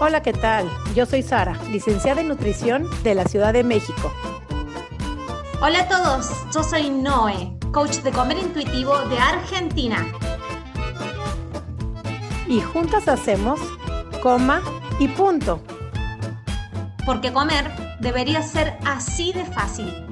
Hola, ¿qué tal? Yo soy Sara, licenciada en nutrición de la Ciudad de México. Hola a todos, yo soy Noé, coach de comer intuitivo de Argentina. Y juntas hacemos coma y punto. Porque comer debería ser así de fácil.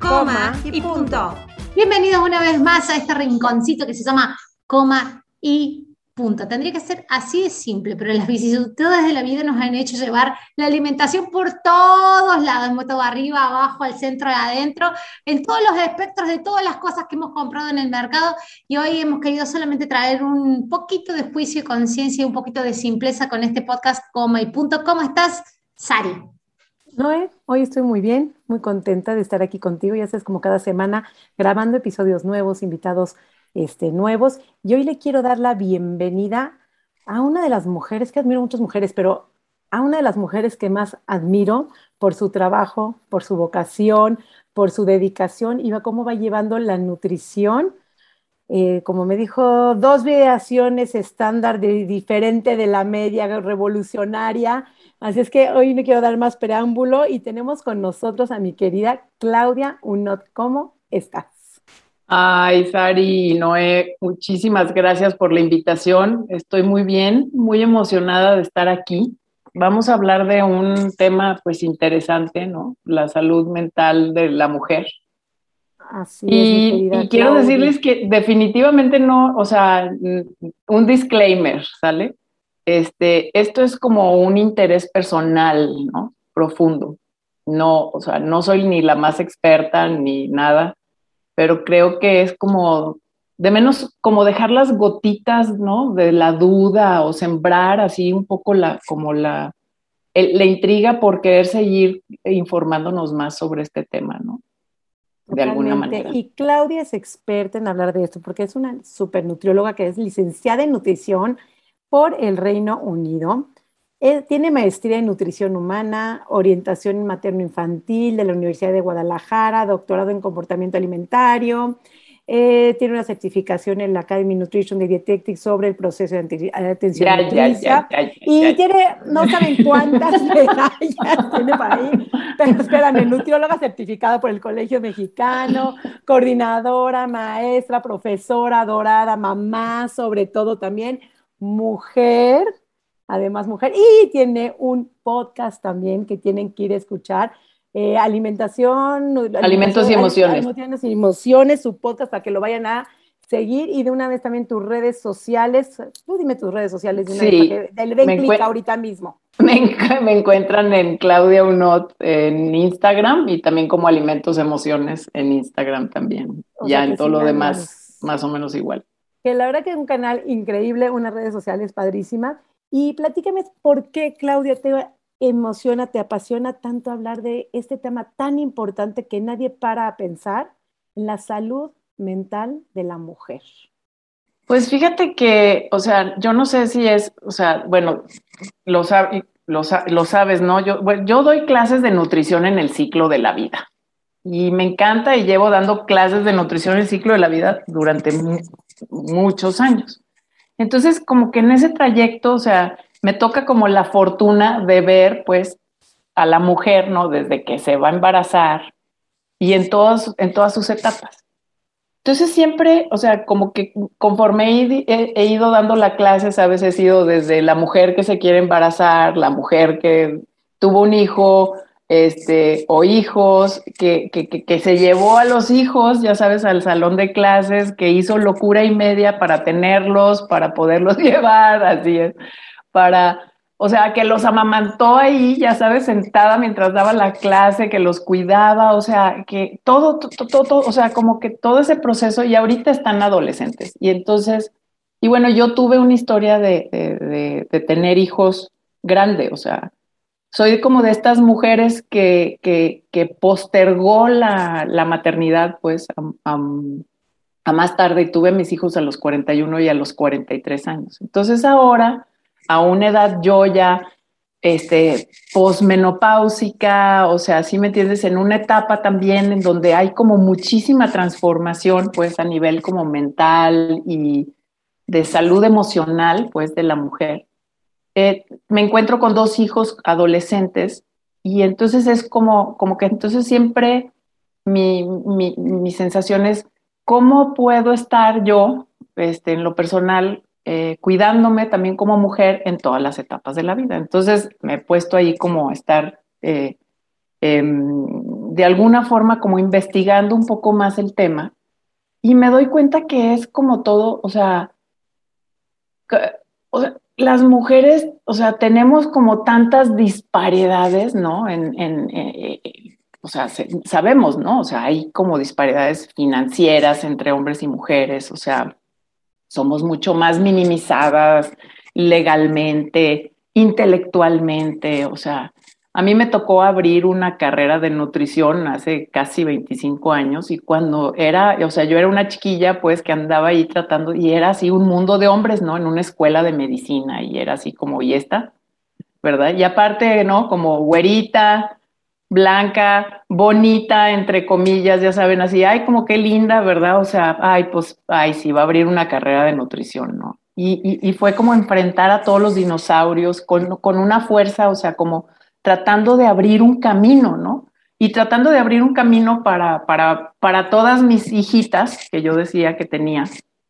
Coma, y, punto. Bienvenidos una vez más a este rinconcito que se llama Coma y punto. Tendría que ser así de simple, pero las vicisitudes de la vida nos han hecho llevar la alimentación por todos lados, todo arriba, abajo, al centro adentro, en todos los espectros de todas las cosas que hemos comprado en el mercado y hoy hemos querido solamente traer un poquito de juicio y conciencia y un poquito de simpleza con este podcast Coma y Punto. ¿Cómo estás, Sari? Noé, hoy estoy muy bien, muy contenta de estar aquí contigo, ya sabes, como cada semana, grabando episodios nuevos, invitados este, nuevos. Y hoy le quiero dar la bienvenida a una de las mujeres, que admiro muchas mujeres, pero a una de las mujeres que más admiro por su trabajo, por su vocación, por su dedicación y cómo va llevando la nutrición. Eh, como me dijo, dos variaciones estándar de, diferente de la media revolucionaria. Así es que hoy no quiero dar más preámbulo y tenemos con nosotros a mi querida Claudia Unot. ¿Cómo estás? Ay, Sari y Noé, muchísimas gracias por la invitación. Estoy muy bien, muy emocionada de estar aquí. Vamos a hablar de un tema pues interesante, ¿no? La salud mental de la mujer. Así y, es, y quiero decirles que definitivamente no, o sea, un disclaimer, ¿sale? Este, esto es como un interés personal, ¿no? Profundo. No, o sea, no soy ni la más experta ni nada pero creo que es como, de menos como dejar las gotitas, ¿no? De la duda o sembrar así un poco la, como la, la intriga por querer seguir informándonos más sobre este tema, ¿no? De alguna manera. Y Claudia es experta en hablar de esto porque es una super nutrióloga que es licenciada en nutrición por el Reino Unido tiene maestría en nutrición humana, orientación materno-infantil de la Universidad de Guadalajara, doctorado en comportamiento alimentario, eh, tiene una certificación en la Academy Nutrition de Dietetics sobre el proceso de atención ya, y tiene, no saben cuántas medallas tiene para ahí, pero espérame, nutrióloga certificada por el Colegio Mexicano, coordinadora, maestra, profesora, dorada, mamá, sobre todo también, mujer, además mujer, y tiene un podcast también que tienen que ir a escuchar. Eh, alimentación, alimentos y emociones. Alimentos y emociones, su podcast para que lo vayan a seguir y de una vez también tus redes sociales. Tú dime tus redes sociales de una sí, vez, para que den clic ahorita mismo. Me, me, encuentran en Claudia Unot en Instagram y también como Alimentos Emociones en Instagram también. ya en todo lo demás, más o menos igual. Que la verdad que es un canal increíble, unas redes sociales padrísimas. Y platícame por qué, Claudia, te emociona, te apasiona tanto hablar de este tema tan importante que nadie para a pensar, la salud mental de la mujer. Pues fíjate que, o sea, yo no sé si es, o sea, bueno, lo, lo, sabes, ¿no? Yo, yo doy clases de nutrición en el ciclo de la vida y me encanta y llevo dando clases de nutrición en el ciclo de la vida durante muchos años. Entonces, como que en ese trayecto, o sea, me toca como la fortuna de ver, pues, a la mujer, ¿no? Desde que se va a embarazar y en, todas en todas sus etapas. Entonces siempre, o sea, como que conforme he, ido dando la clase, sabes, he sido desde la mujer que se quiere embarazar, la mujer que tuvo un hijo, este, o hijos, que, que, que, se llevó a los hijos, ya sabes, al salón de clases, que hizo locura y media para tenerlos, para poderlos llevar, así es, para, o sea, que los amamantó ahí, ya sabes, sentada mientras daba la clase, que los cuidaba, o sea, que todo, todo, todo, o sea, como que todo ese proceso, y ahorita están adolescentes. Y entonces, y bueno, yo tuve una historia de, de, de tener hijos grande, o sea, soy como de estas mujeres que, que, postergó la, maternidad, pues, a, más tarde. Tuve mis hijos a los 41 y a los 43 años. Entonces ahora, a una edad yo ya, este, posmenopáusica, o sea, si me entiendes, en una etapa también en donde hay como muchísima transformación, pues, a nivel como mental y de salud emocional, pues, de la mujer eh, me encuentro con dos hijos adolescentes y entonces es como, como que entonces siempre mi, mi, mi sensación es, ¿cómo puedo estar yo este, en lo personal eh, cuidándome también como mujer en todas las etapas de la vida? Entonces me he puesto ahí como a estar eh, em, de alguna forma como investigando un poco más el tema y me doy cuenta que es como todo, o sea, o sea las mujeres, o sea, tenemos como tantas disparidades, ¿no? En, eh, eh, o sea, sabemos, ¿no? O sea, hay como disparidades financieras entre hombres y mujeres, o sea, somos mucho más minimizadas legalmente, intelectualmente, o sea, a mí me tocó abrir una carrera de nutrición hace casi 25 años y cuando era, o sea, yo era una chiquilla pues que andaba ahí tratando y era así un mundo de hombres, ¿no? En una escuela de medicina y era así como, ¿y esta? ¿Verdad? Y aparte, ¿no? Como güerita, blanca, bonita, entre comillas, ya saben, así, ay, como qué linda, ¿verdad? O sea, ay, pues, ay, sí, va a abrir una carrera de nutrición, ¿no? Y, y, fue como enfrentar a todos los dinosaurios con, con una fuerza, o sea, como tratando de abrir un camino, ¿no? Y tratando de abrir un camino para, para, para todas mis hijitas que yo decía que tenía,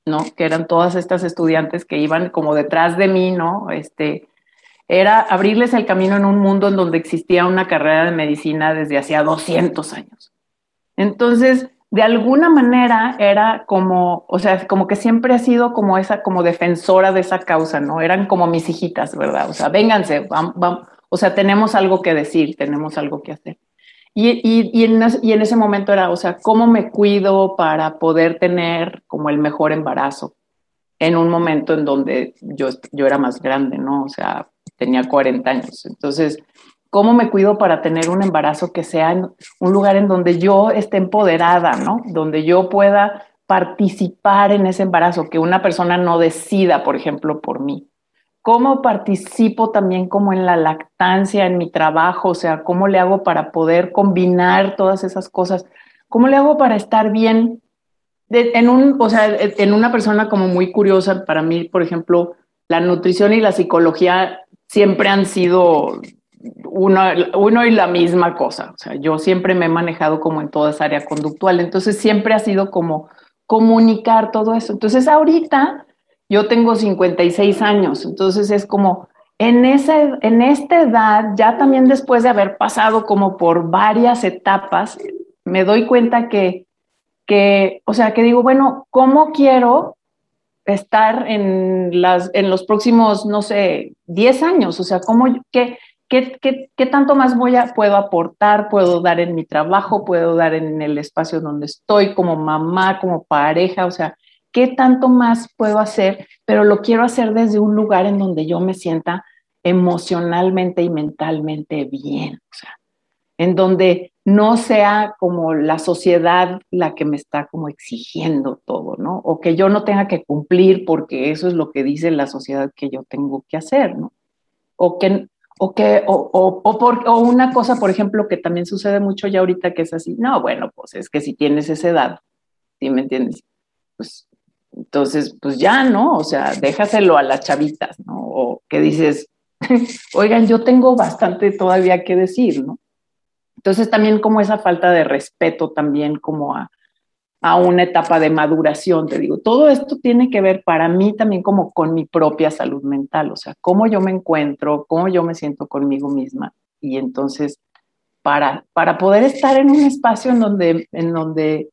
¿no? Que eran todas estas estudiantes que iban como detrás de mí, ¿no? Este, era abrirles el camino en un mundo en donde existía una carrera de medicina desde hacía 200 años. Entonces, de alguna manera era como, o sea, como que siempre ha sido como esa, como defensora de esa causa, ¿no? Eran como mis hijitas, ¿verdad? O sea, vénganse, vamos, o sea, tenemos algo que decir, tenemos algo que hacer. Y, y, y, en, y, en, ese momento era, o sea, ¿cómo me cuido para poder tener como el mejor embarazo? En un momento en donde yo, yo era más grande, ¿no? O sea, tenía 40 años. Entonces, ¿cómo me cuido para tener un embarazo que sea un lugar en donde yo esté empoderada, ¿no? Donde yo pueda participar en ese embarazo, que una persona no decida, por ejemplo, por mí cómo participo también como en la lactancia, en mi trabajo, o sea, cómo le hago para poder combinar todas esas cosas, cómo le hago para estar bien en un, o sea, en una persona como muy curiosa, para mí, por ejemplo, la nutrición y la psicología siempre han sido uno, uno y la misma cosa, o sea, yo siempre me he manejado como en toda esa área conductual, entonces siempre ha sido como comunicar todo eso. Entonces ahorita yo tengo 56 años, entonces es como en, ese, en esta edad, ya también después de haber pasado como por varias etapas, me doy cuenta que, que o sea, que digo, bueno, ¿cómo quiero estar en, las, en los próximos, no sé, 10 años? O sea, ¿cómo, qué, qué, qué, qué tanto más voy a, puedo aportar, puedo dar en mi trabajo, puedo dar en el espacio donde estoy, como mamá, como pareja? O sea, ¿Qué tanto más puedo hacer? Pero lo quiero hacer desde un lugar en donde yo me sienta emocionalmente y mentalmente bien, o sea, en donde no sea como la sociedad la que me está como exigiendo todo, ¿no? O que yo no tenga que cumplir porque eso es lo que dice la sociedad que yo tengo que hacer, ¿no? O que, o que, o, o, o, por, o una cosa, por ejemplo, que también sucede mucho ya ahorita que es así, no, bueno, pues es que si tienes esa edad, ¿sí me entiendes? Pues entonces, pues ya, ¿no? O sea, déjaselo a las chavitas, ¿no? O que dices, oigan, yo tengo bastante todavía que decir, ¿no? Entonces también como esa falta de respeto también como a, a una etapa de maduración, te digo, todo esto tiene que ver para mí también como con mi propia salud mental, o sea, cómo yo me encuentro, cómo yo me siento conmigo misma. Y entonces, para, para poder estar en un espacio en donde, en donde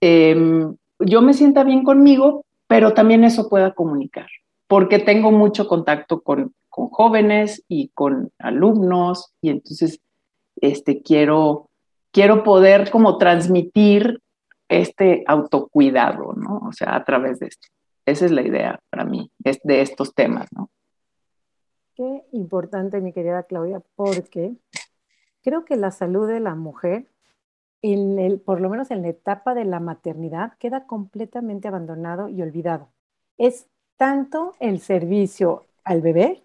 eh, yo me sienta bien conmigo, pero también eso pueda comunicar, porque tengo mucho contacto con, con jóvenes y con alumnos y entonces este, quiero, quiero poder como transmitir este autocuidado, ¿no? O sea, a través de esto. Esa es la idea para mí, es de estos temas, ¿no? Qué importante, mi querida Claudia, porque creo que la salud de la mujer en el, por lo menos en la etapa de la maternidad, queda completamente abandonado y olvidado. Es tanto el servicio al bebé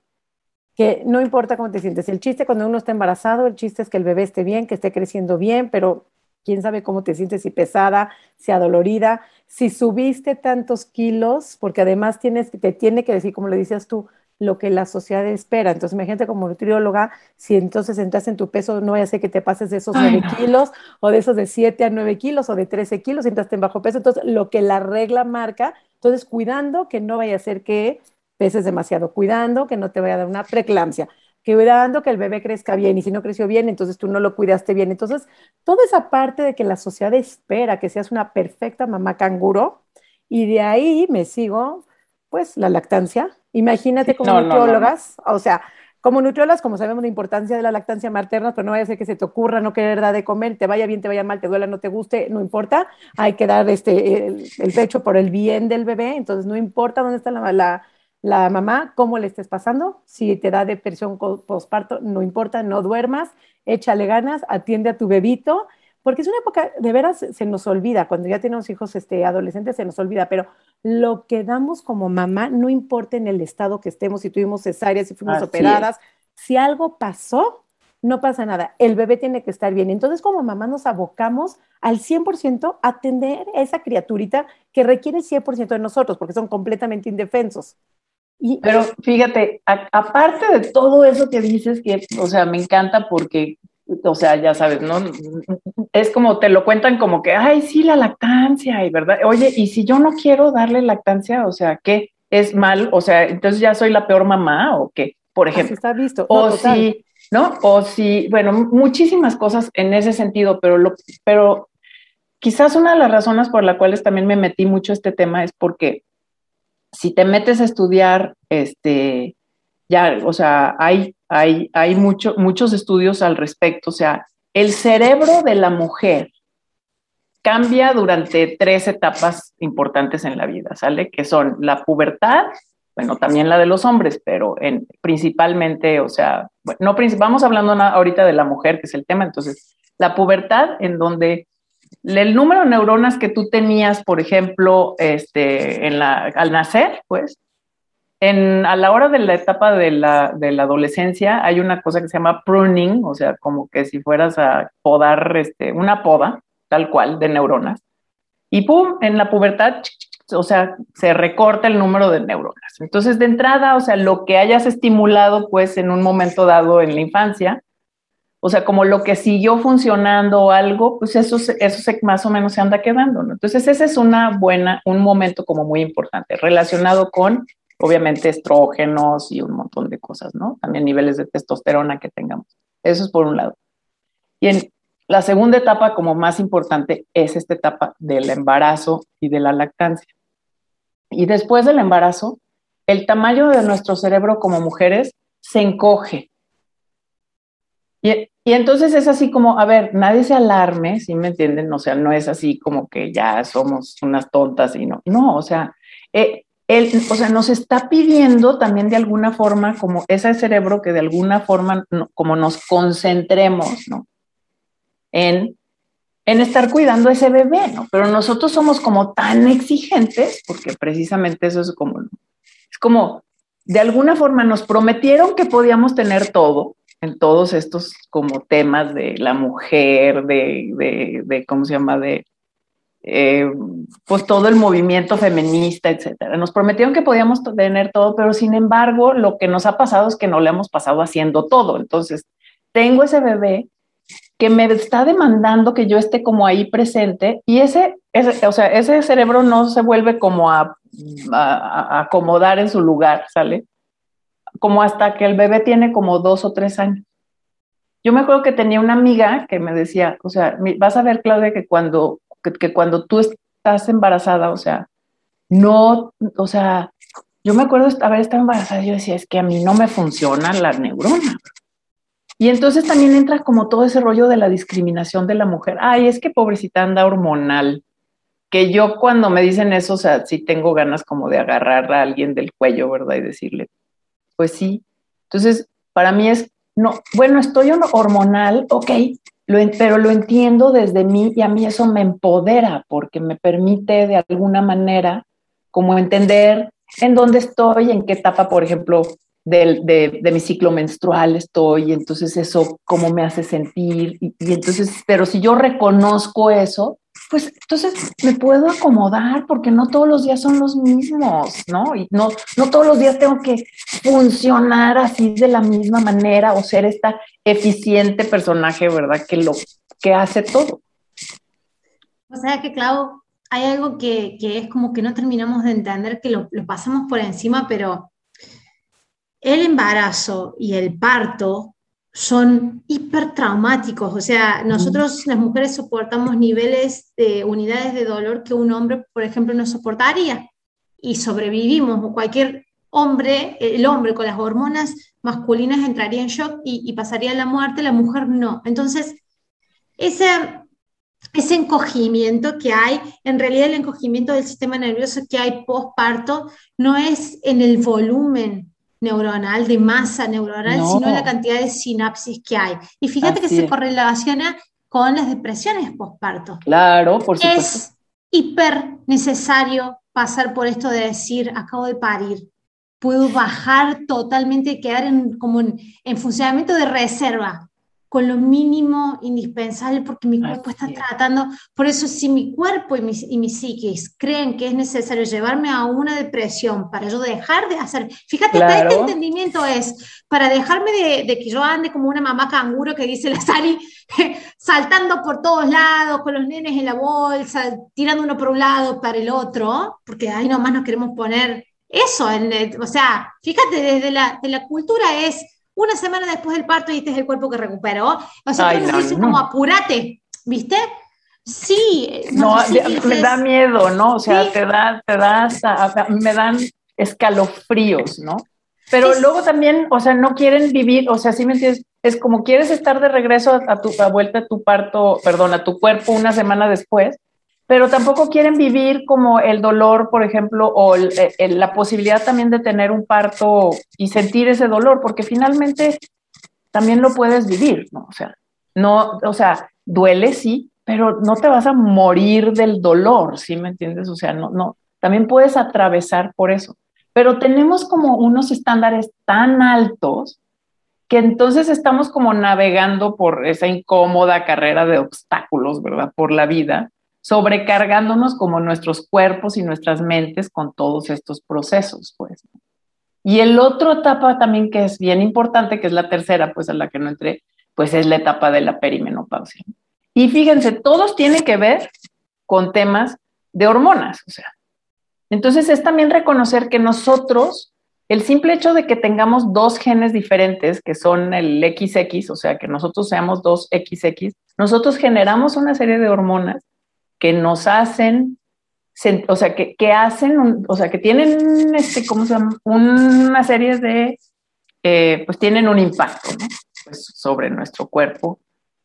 que no importa cómo te sientes. El chiste cuando uno está embarazado, el chiste es que el bebé esté bien, que esté creciendo bien, pero quién sabe cómo te sientes, si pesada, si adolorida, si subiste tantos kilos, porque además tienes, te tiene que decir, como le decías tú, lo que la sociedad espera. Entonces, imagínate como nutrióloga, si entonces entras en tu peso, no vaya a ser que te pases de esos 9 kilos o de esos de 7 a 9 kilos o de 13 kilos, entraste en bajo peso. Entonces, lo que la regla marca, entonces cuidando que no vaya a ser que peses demasiado, cuidando que no te vaya a dar una preeclampsia cuidando que el bebé crezca bien y si no creció bien, entonces tú no lo cuidaste bien. Entonces, toda esa parte de que la sociedad espera que seas una perfecta mamá canguro y de ahí me sigo, pues, la lactancia. Imagínate como nutriólogas, o sea, como nutriólogas, como sabemos la importancia de la lactancia materna, pero no vaya a ser que se te ocurra no querer dar de comer, te vaya bien, te vaya mal, te duela, no te guste, no importa, hay que dar este, el, pecho por el bien del bebé, entonces no importa dónde está la, la la mamá, cómo le estés pasando, si te da depresión postparto, no importa, no duermas, échale ganas, atiende a tu bebito, porque es una época, de veras, se nos olvida, cuando ya tenemos hijos este, adolescentes se nos olvida, pero lo que damos como mamá, no importa en el estado que estemos, si tuvimos cesáreas, si fuimos operadas, si algo pasó, no pasa nada, el bebé tiene que estar bien. Entonces, como mamá nos abocamos al 100% a atender a esa criaturita que requiere 100% de nosotros, porque son completamente indefensos. Pero fíjate, aparte de todo eso que dices, que, o sea, me encanta porque, o sea, ya sabes, ¿no? Es como te lo cuentan como que, ay, sí, la lactancia, y verdad, oye, y si yo no quiero darle lactancia, o sea, ¿qué? ¿Es mal? O sea, entonces ya soy la peor mamá o qué, por ejemplo. está visto. o si, ¿no? O si, bueno, muchísimas cosas en ese sentido, pero, lo, pero quizás una de las razones por las cuales también me metí mucho este tema es porque si te metes a estudiar, este, ya, o sea, hay, hay, hay mucho, muchos estudios al respecto, o sea, el cerebro de la mujer cambia durante tres etapas importantes en la vida, ¿sale? Que son la pubertad, bueno, también la de los hombres, pero en, principalmente, o sea, bueno, no, vamos hablando ahorita de la mujer, que es el tema, entonces, la pubertad en donde el número de neuronas que tú tenías, por ejemplo, este, en la, al nacer, pues, en, a la hora de la etapa de la, adolescencia hay una cosa que se llama pruning, o sea, como que si fueras a podar este, una poda, tal cual, de neuronas. Y pum, en la pubertad, o sea, se recorta el número de neuronas. Entonces, de entrada, o sea, lo que hayas estimulado, pues, en un momento dado en la infancia, o sea, como lo que siguió funcionando o algo, pues eso, eso se, más o menos se anda quedando, ¿no? Entonces ese es una buena, un momento como muy importante, relacionado con, obviamente, estrógenos y un montón de cosas, ¿no? También niveles de testosterona que tengamos. Eso es por un lado. Y en la segunda etapa, como más importante, es esta etapa del embarazo y de la lactancia. Y después del embarazo, el tamaño de nuestro cerebro como mujeres se encoge y, entonces es así como, a ver, nadie se alarme, ¿sí me entienden? O sea, no es así como que ya somos unas tontas y no, no, o sea, eh, él, o sea, nos está pidiendo también de alguna forma, como ese cerebro que de alguna forma, como nos concentremos, ¿no? En, en estar cuidando a ese bebé, ¿no? Pero nosotros somos como tan exigentes, porque precisamente eso es como, es como, de alguna forma nos prometieron que podíamos tener todo, en todos estos como temas de la mujer, de, de, ¿cómo se llama? De, eh, pues todo el movimiento feminista, etcétera. Nos prometieron que podíamos tener todo, pero sin embargo, lo que nos ha pasado es que no le hemos pasado haciendo todo. Entonces, tengo ese bebé que me está demandando que yo esté como ahí presente y ese, ese o sea, ese cerebro no se vuelve como a, a acomodar en su lugar, ¿sale? como hasta que el bebé tiene como dos o tres años. Yo me acuerdo que tenía una amiga que me decía, o sea, vas a ver, Claudia, que cuando, que, cuando tú estás embarazada, o sea, no, o sea, yo me acuerdo haber estado embarazada y yo decía, es que a mí no me funciona la neurona. Y entonces también entra como todo ese rollo de la discriminación de la mujer. Ay, es que pobrecita anda hormonal. Que yo cuando me dicen eso, o sea, sí tengo ganas como de agarrar a alguien del cuello, ¿verdad? Y decirle, pues sí. Entonces, para mí es, no, bueno, estoy hormonal, ok, pero lo entiendo desde mí y a mí eso me empodera porque me permite de alguna manera como entender en dónde estoy, en qué etapa, por ejemplo, de, mi ciclo menstrual estoy, entonces eso cómo me hace sentir, y, entonces, pero si yo reconozco eso, pues entonces me puedo acomodar porque no todos los días son los mismos, ¿no? Y no, no todos los días tengo que funcionar así de la misma manera o ser esta eficiente personaje, ¿verdad? Que lo que hace todo. O sea que, Clau, hay algo que, es como que no terminamos de entender, que lo pasamos por encima, pero el embarazo y el parto son hipertraumáticos. O sea, nosotros las mujeres soportamos niveles de unidades de dolor que un hombre, por ejemplo, no soportaría y sobrevivimos. O cualquier hombre, el hombre con las hormonas masculinas entraría en shock y, pasaría a la muerte, la mujer no. Entonces, ese, ese encogimiento que hay, en realidad el encogimiento del sistema nervioso que hay postparto no es en el volumen neuronal, de masa neuronal, sino la cantidad de sinapsis que hay. Y fíjate que se correlaciona con las depresiones postparto. Claro, por supuesto. Es hiper necesario pasar por esto de decir, acabo de parir, puedo bajar totalmente, quedar en, como en funcionamiento de reserva con lo mínimo indispensable porque mi cuerpo está tratando. Por eso si mi cuerpo y mi, y mi psiquis creen que es necesario llevarme a una depresión para yo dejar de hacer, fíjate, este entendimiento es para dejarme de, de, que yo ande como una mamá canguro que dice la Sari, saltando por todos lados, con los nenes en la bolsa, tirando uno por un lado para el otro, porque ahí nomás nos queremos poner eso, en, o sea, fíjate, desde la, de la cultura es una semana después del parto y este es el cuerpo que recuperó. O sea, Ay, no, como apúrate, ¿viste? Sí. No, me da miedo, ¿no? O sea, te da, te da hasta, me dan escalofríos, ¿no? Pero luego también, o sea, no quieren vivir, o sea, sí me entiendes, es como quieres estar de regreso a tu a vuelta a tu parto, perdón, a tu cuerpo una semana después, pero tampoco quieren vivir como el dolor, por ejemplo, o la posibilidad también de tener un parto y sentir ese dolor, porque finalmente también lo puedes vivir, ¿no? O sea, no, o sea, duele sí, pero no te vas a morir del dolor, ¿sí me entiendes? O sea, no, no, también puedes atravesar por eso. Pero tenemos como unos estándares tan altos que entonces estamos como navegando por esa incómoda carrera de obstáculos, ¿verdad? Por la vida sobrecargándonos como nuestros cuerpos y nuestras mentes con todos estos procesos, pues. Y el otro etapa también que es bien importante, que es la tercera, pues a la que no entré, pues es la etapa de la perimenopausia. Y fíjense, todos tienen que ver con temas de hormonas, o sea. Entonces es también reconocer que nosotros, el simple hecho de que tengamos dos genes diferentes, que son el XX, o sea, que nosotros seamos dos XX, nosotros generamos una serie de hormonas que nos hacen, o sea, que, hacen, o sea, que tienen, este, ¿cómo se llama? Una serie de, eh, pues tienen un impacto pues, sobre nuestro cuerpo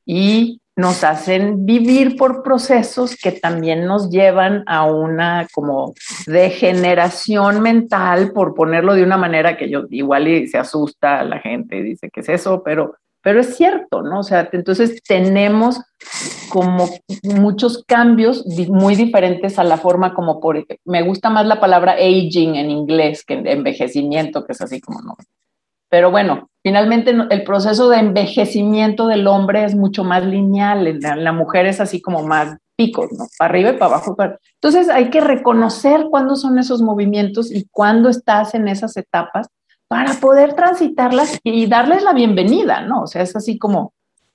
y nos hacen vivir por procesos que también nos llevan a una como degeneración mental, por ponerlo de una manera que yo igual y se asusta a la gente y dice que es eso, pero pero es cierto, ¿no? O sea, entonces tenemos como muchos cambios muy diferentes a la forma como por, me gusta más la palabra aging en inglés que envejecimiento, que es así como no. Pero bueno, finalmente el proceso de envejecimiento del hombre es mucho más lineal, la, la mujer es así como más picos, ¿no? Para arriba y para abajo. Entonces hay que reconocer cuándo son esos movimientos y cuándo estás en esas etapas para poder transitarlas y darles la bienvenida, ¿no? O sea, es así como,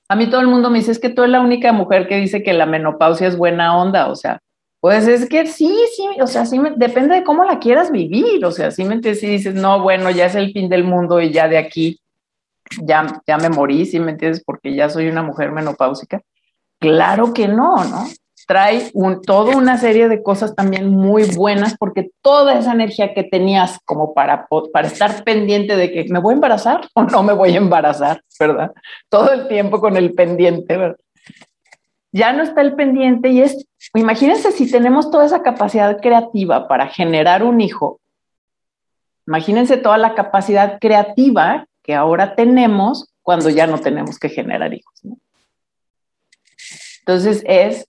a mí todo el mundo me dice, es que tú eres la única mujer que dice que la menopausia es buena onda, o sea, pues es que sí, sí, o sea, sí, depende de cómo la quieras vivir, o sea, sí me entiendes, si dices, no, bueno, ya es el fin del mundo y ya de aquí, ya, ya me morí, sí me entiendes, porque ya soy una mujer menopáusica. Claro que no, ¿no? Trae un, toda una serie de cosas también muy buenas porque toda esa energía que tenías como para, para estar pendiente de que me voy a embarazar o no me voy a embarazar, ¿verdad? Todo el tiempo con el pendiente, ¿verdad? Ya no está el pendiente y es, imagínense si tenemos toda esa capacidad creativa para generar un hijo, imagínense toda la capacidad creativa que ahora tenemos cuando ya no tenemos que generar hijos. ¿no? Entonces es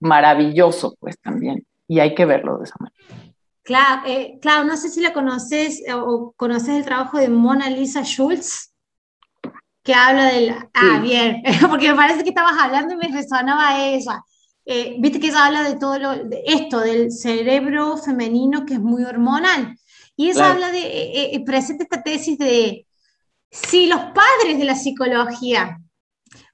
maravilloso, pues también, y hay que verlo de esa manera. Claro, eh, claro, no sé si la conoces o conoces el trabajo de Mona Lisa Schultz, que habla del... Ah, bien, porque me parece que estabas hablando y me resonaba esa. eh, viste que ella habla de todo lo, de esto, del cerebro femenino que es muy hormonal. Y ella habla de, eh, eh, presenta esta tesis de si los padres de la psicología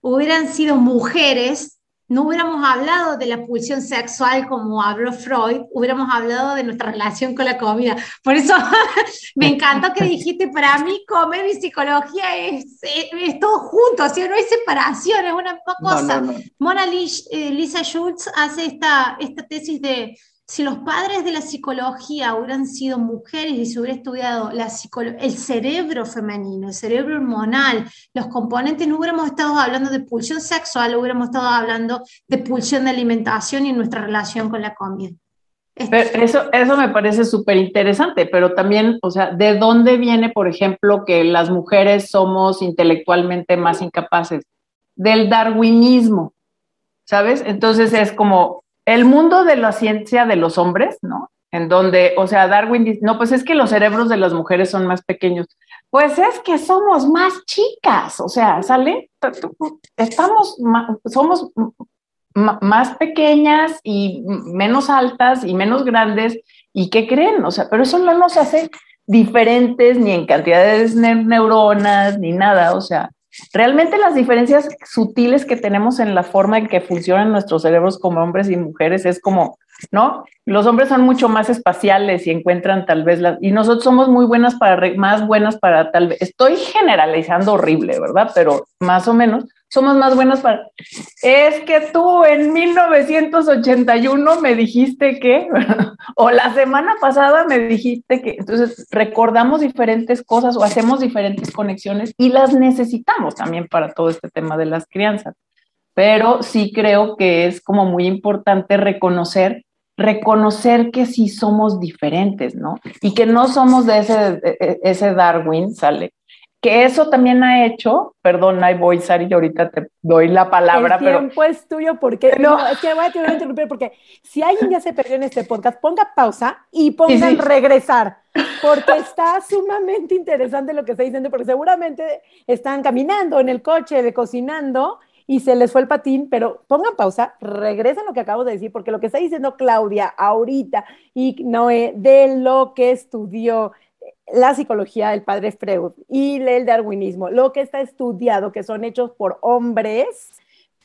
hubieran sido mujeres, no hubiéramos hablado de la pulsión sexual como habló Freud, hubiéramos hablado de nuestra relación con la comida. Por eso me encantó que dijiste, para mí comer y psicología es, es, todo junto, o sea, no hay separación, es una cosa. Mona eh, Lisa Schultz hace esta, esta tesis de si los padres de la psicología hubieran sido mujeres y se hubiera estudiado la el cerebro femenino, el cerebro hormonal, los componentes, no hubiéramos estado hablando de pulsión sexual, hubiéramos estado hablando de pulsión de alimentación y nuestra relación con la comida. eso, eso me parece súper interesante, pero también, o sea, ¿de dónde viene, por ejemplo, que las mujeres somos intelectualmente más incapaces? Del darwinismo, ¿sabes? Entonces es como, el mundo de la ciencia de los hombres, ¿no? En donde, o sea, Darwin dice, no, pues es que los cerebros de las mujeres son más pequeños. Pues es que somos más chicas, o sea, ¿sale? Estamos, somos más pequeñas y menos altas y menos grandes. ¿Y qué creen? O sea, pero eso no nos hace diferentes ni en cantidades de neuronas ni nada. O sea, Realmente las diferencias sutiles que tenemos en la forma en que funcionan nuestros cerebros como hombres y mujeres es como, ¿no? Los hombres son mucho más espaciales y encuentran tal vez las, y nosotros somos muy buenas para, más buenas para tal vez, estoy generalizando horrible, ¿verdad? Pero más o menos, somos más buenas para... Es que tú en 1981 me dijiste que, o la semana pasada me dijiste que, entonces recordamos diferentes cosas o hacemos diferentes conexiones y las necesitamos también para todo este tema de las crianzas. Pero sí creo que es como muy importante reconocer reconocer que sí somos diferentes, ¿no? Y que no somos de ese, ese Darwin, ¿sale? Que eso también ha hecho, perdón, ahí voy, Sari, y ahorita te doy la palabra, el tiempo es tuyo porque, no. es que voy a tener que interrumpir porque si alguien ya se perdió en este podcast, ponga pausa y pongan regresar, porque está sumamente interesante lo que está diciendo, porque seguramente están caminando en el coche, de cocinando, y se les fue el patín, pero pongan pausa, regresen lo que acabo de decir, porque lo que está diciendo Claudia ahorita y Noé de lo que estudió la psicología del padre Freud y el darwinismo, lo que está estudiado, que son hechos por hombres,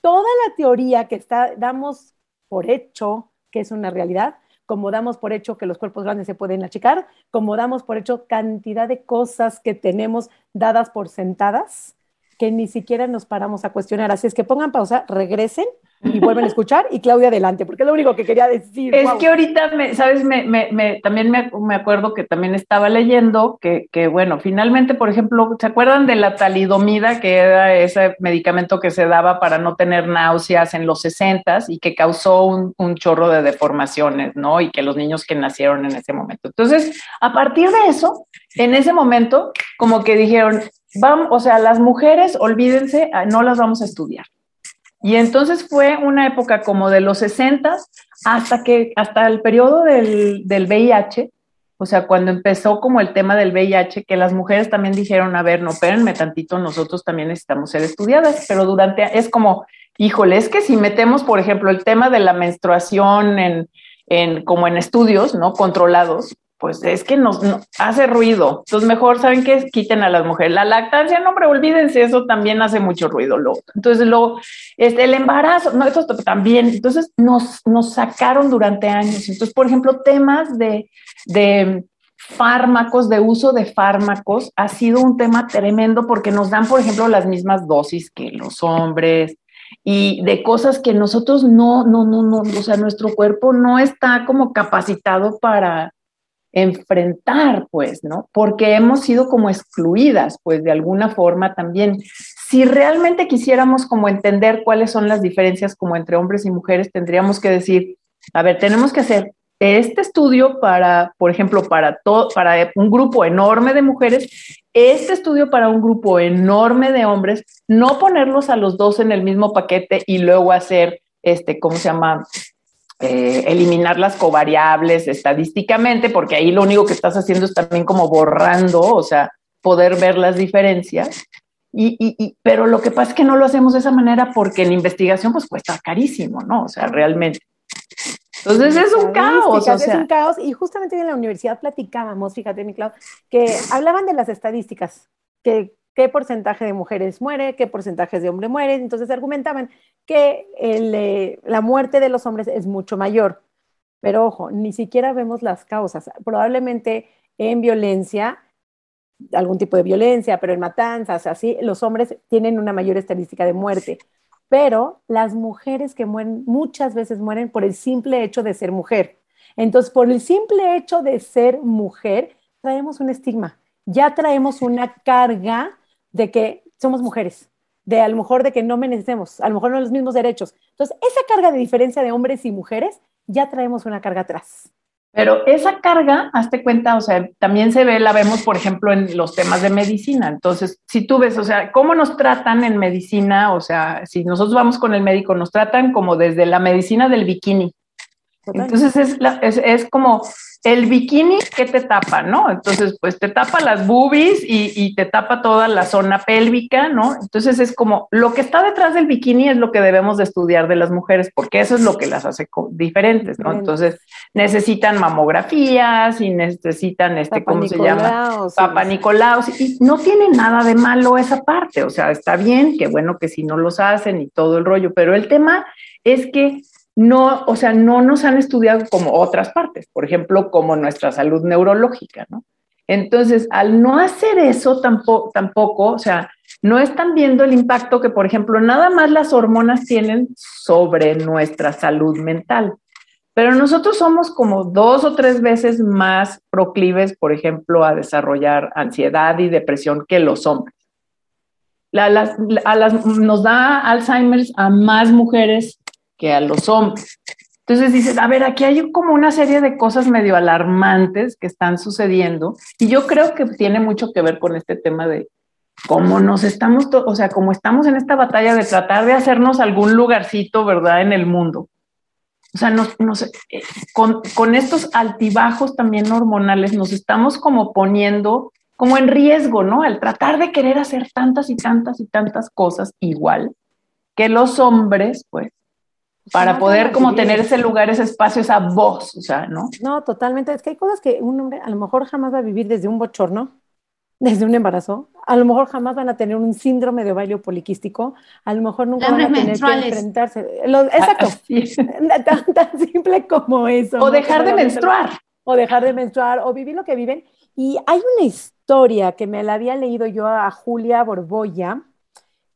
toda la teoría que está, damos por hecho que es una realidad, como damos por hecho que los cuerpos grandes se pueden achicar, como damos por hecho cantidad de cosas que tenemos dadas por sentadas, que ni siquiera nos paramos a cuestionar. Así es que pongan pausa, regresen y vuelven a escuchar y Claudia adelante, porque es lo único que quería decir. Es que ahorita, me, ¿sabes? Me, me, también me, acuerdo que también estaba leyendo que, que, bueno, finalmente, por ejemplo, ¿se acuerdan de la talidomida, que era ese medicamento que se daba para no tener náuseas en los 60 y que causó un, un chorro de deformaciones, ¿no? Y que los niños que nacieron en ese momento. Entonces, a partir de eso, en ese momento, como que dijeron, vamos, o sea, las mujeres, olvídense, ah, no las vamos a estudiar y entonces fue una época como de los 60 hasta que, hasta el periodo del, del VIH, o sea, cuando empezó como el tema del VIH, que las mujeres también dijeron, a ver, no, espérenme tantito, nosotros también necesitamos ser estudiadas, pero durante, es como, híjole, es que si metemos, por ejemplo, el tema de la menstruación en, en como en estudios, ¿no? Controlados, pues es que nos, hace ruido. Entonces, mejor, ¿saben qué? Quiten a las mujeres. La lactancia, no, hombre, olvídense, eso también hace mucho ruido. entonces, luego, este, el embarazo, no, eso también. Entonces, nos, nos sacaron durante años. Entonces, por ejemplo, temas de, de fármacos, de uso de fármacos, ha sido un tema tremendo porque nos dan, por ejemplo, las mismas dosis que los hombres, y de cosas que nosotros no, no, no, no, o sea, nuestro cuerpo no está como capacitado para, enfrentar, pues, ¿no? Porque hemos sido como excluidas, pues, de alguna forma también. Si realmente quisiéramos como entender cuáles son las diferencias como entre hombres y mujeres, tendríamos que decir, a ver, tenemos que hacer este estudio para, por ejemplo, para todo, para un grupo enorme de mujeres, este estudio para un grupo enorme de hombres, no ponerlos a los dos en el mismo paquete y luego hacer este, ¿cómo se llama? Eh, eliminar las covariables estadísticamente, porque ahí lo único que estás haciendo es también como borrando, o sea, poder ver las diferencias. Y, y, pero lo que pasa es que no lo hacemos de esa manera porque en investigación pues cuesta carísimo, ¿no? O sea, realmente. Entonces es un caos. O sea. Es un caos. Y justamente en la universidad platicábamos, fíjate, mi Clau, que hablaban de las estadísticas, que qué porcentaje de mujeres muere, qué porcentaje de hombres mueren. Entonces argumentaban que eh, la muerte de los hombres es mucho mayor. Pero ojo, ni siquiera vemos las causas. Probablemente en violencia, algún tipo de violencia, pero en matanzas, así, los hombres tienen una mayor estadística de muerte pero las mujeres que mueren muchas veces mueren por el simple hecho de ser mujer. Entonces, por el simple hecho de ser mujer, traemos un estigma, ya traemos una carga de que somos mujeres, de a lo mejor de que no merecemos, a lo mejor no los mismos derechos. Entonces, esa carga de diferencia de hombres y mujeres, ya traemos una carga atrás. Pero esa carga, hazte cuenta, o sea, también se ve, la vemos, por ejemplo, en los temas de medicina. Entonces, si tú ves, o sea, cómo nos tratan en medicina, o sea, si nosotros vamos con el médico, nos tratan como desde la medicina del bikini. Entonces, es, es, es como el bikini que te tapa, ¿no? Entonces, pues te tapa las boobies y, te tapa toda la zona pélvica, ¿no? Entonces es como lo que está detrás del bikini es lo que debemos de estudiar de las mujeres, porque eso es lo que las hace diferentes, ¿no? Entonces necesitan mamografías y necesitan este, ¿cómo se llama? Papa Nicolau. Y no tiene nada de malo esa parte, o sea, está bien, qué bueno que si no los hacen y todo el rollo, pero el tema es que no, o sea, no nos han estudiado como otras partes, por ejemplo, como nuestra salud neurológica, ¿no? Entonces, al no hacer eso tampoco, tampoco, o sea, no están viendo el impacto que, por ejemplo, nada más las hormonas tienen sobre nuestra salud mental. Pero nosotros somos como dos o tres veces más proclives, por ejemplo, a desarrollar ansiedad y depresión que los hombres. nos da Alzheimer's a más mujeres que a los hombres. Entonces dices, a ver, aquí hay como una serie de cosas medio alarmantes que están sucediendo y yo creo que tiene mucho que ver con este tema de cómo nos estamos, o sea, como estamos en esta batalla de tratar de hacernos algún lugarcito, ¿verdad?, en el mundo. O sea, nos, eh, con, con estos altibajos también hormonales nos estamos como poniendo como en riesgo, ¿no? Al tratar de querer hacer tantas y tantas y tantas cosas igual que los hombres, pues, para poder como tener ese lugar, ese espacio, esa voz, o sea, ¿no? No, totalmente. Es que hay cosas que un hombre a lo mejor jamás va a vivir desde un bochorno, desde un embarazo, a lo mejor jamás van a tener un síndrome de ovario poliquístico, a lo mejor nunca van a tener que enfrentarse. exacto, tan, tan, simple como eso. O dejar de menstruar. O dejar de menstruar, o vivir lo que viven. Y hay una historia que me la había leído yo a Julia Borboya,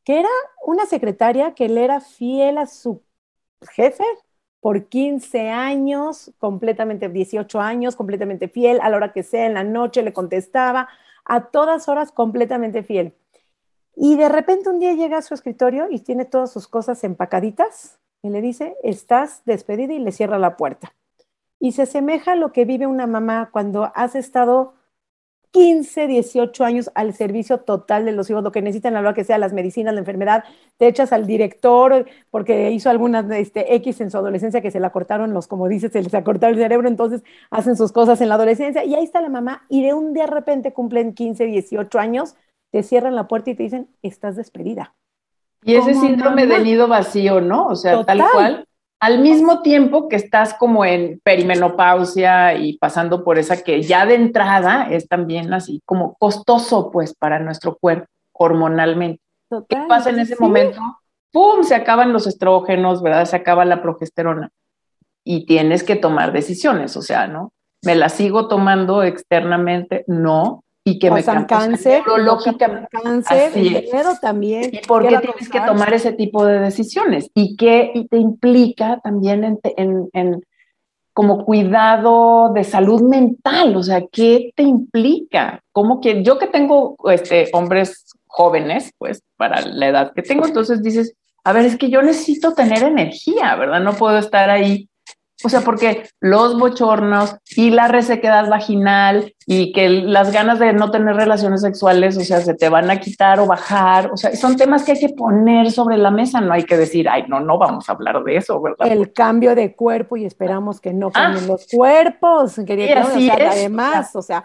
que era una secretaria que le era fiel a su jefe por 15 años, completamente 18 años, completamente fiel, a la hora que sea, en la noche le contestaba, a todas horas completamente fiel. Y de repente un día llega a su escritorio y tiene todas sus cosas empacaditas y le dice, estás despedida y le cierra la puerta. Y se asemeja a lo que vive una mamá cuando has estado 15, 18 años al servicio total de los hijos, lo que necesitan a lo que sea, las medicinas, la enfermedad, te echas al director porque hizo algunas este, X en su adolescencia que se la cortaron los, como dices, se les ha cortado el cerebro, entonces hacen sus cosas en la adolescencia y ahí está la mamá y de un día de repente cumplen 15, 18 años, te cierran la puerta y te dicen, estás despedida. Y ese síndrome de nido vacío, ¿no? O sea, tal cual al mismo tiempo que estás como en perimenopausia y pasando por esa que ya de entrada es también así como costoso pues para nuestro cuerpo hormonalmente. ¿Qué pasa en ese momento? ¡Pum! Se acaban los estrógenos, ¿verdad? Se acaba la progesterona y tienes que tomar decisiones, o sea, ¿no? ¿Me la sigo tomando externamente? No, y que me cáncer, cáncer, dinero también. ¿Y por qué tienes que tomar ese tipo de decisiones? ¿Y qué te implica también en, como cuidado de salud mental? O sea, ¿qué te implica? ¿Cómo que yo que tengo este, hombres jóvenes, pues para la edad que tengo, entonces dices, a ver, es que yo necesito tener energía, ¿verdad? No puedo estar ahí o sea, porque los bochornos y la resequedad vaginal y que las ganas de no tener relaciones sexuales, o sea, se te van a quitar o bajar, o sea, son temas que hay que poner sobre la mesa, no hay que decir, ay, no, no vamos a hablar de eso, ¿verdad? El cambio de cuerpo y esperamos que no cambien ah. los cuerpos, quería decir, además, o sea.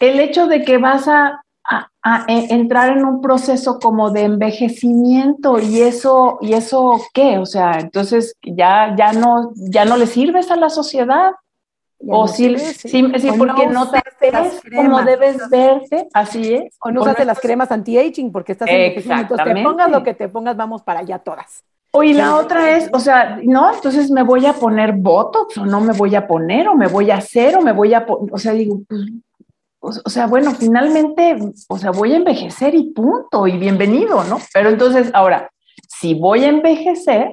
El hecho de que vas a a, e, entrar en un proceso como de envejecimiento y eso, y eso qué, o sea, entonces ya, ya no, ya no le sirves a la sociedad. o sí, sí, porque no, te ves como debes verte, así es. O no usas las cremas anti-aging porque estás envejeciendo, entonces te pongas lo que te pongas, vamos para allá todas. O y la otra es, o sea, no, entonces me voy a poner Botox o no me voy a poner o me voy a hacer o me voy a o sea, digo, o, sea, bueno, finalmente, o sea, voy a envejecer y punto, y bienvenido, ¿no? Pero entonces, ahora, si voy a envejecer,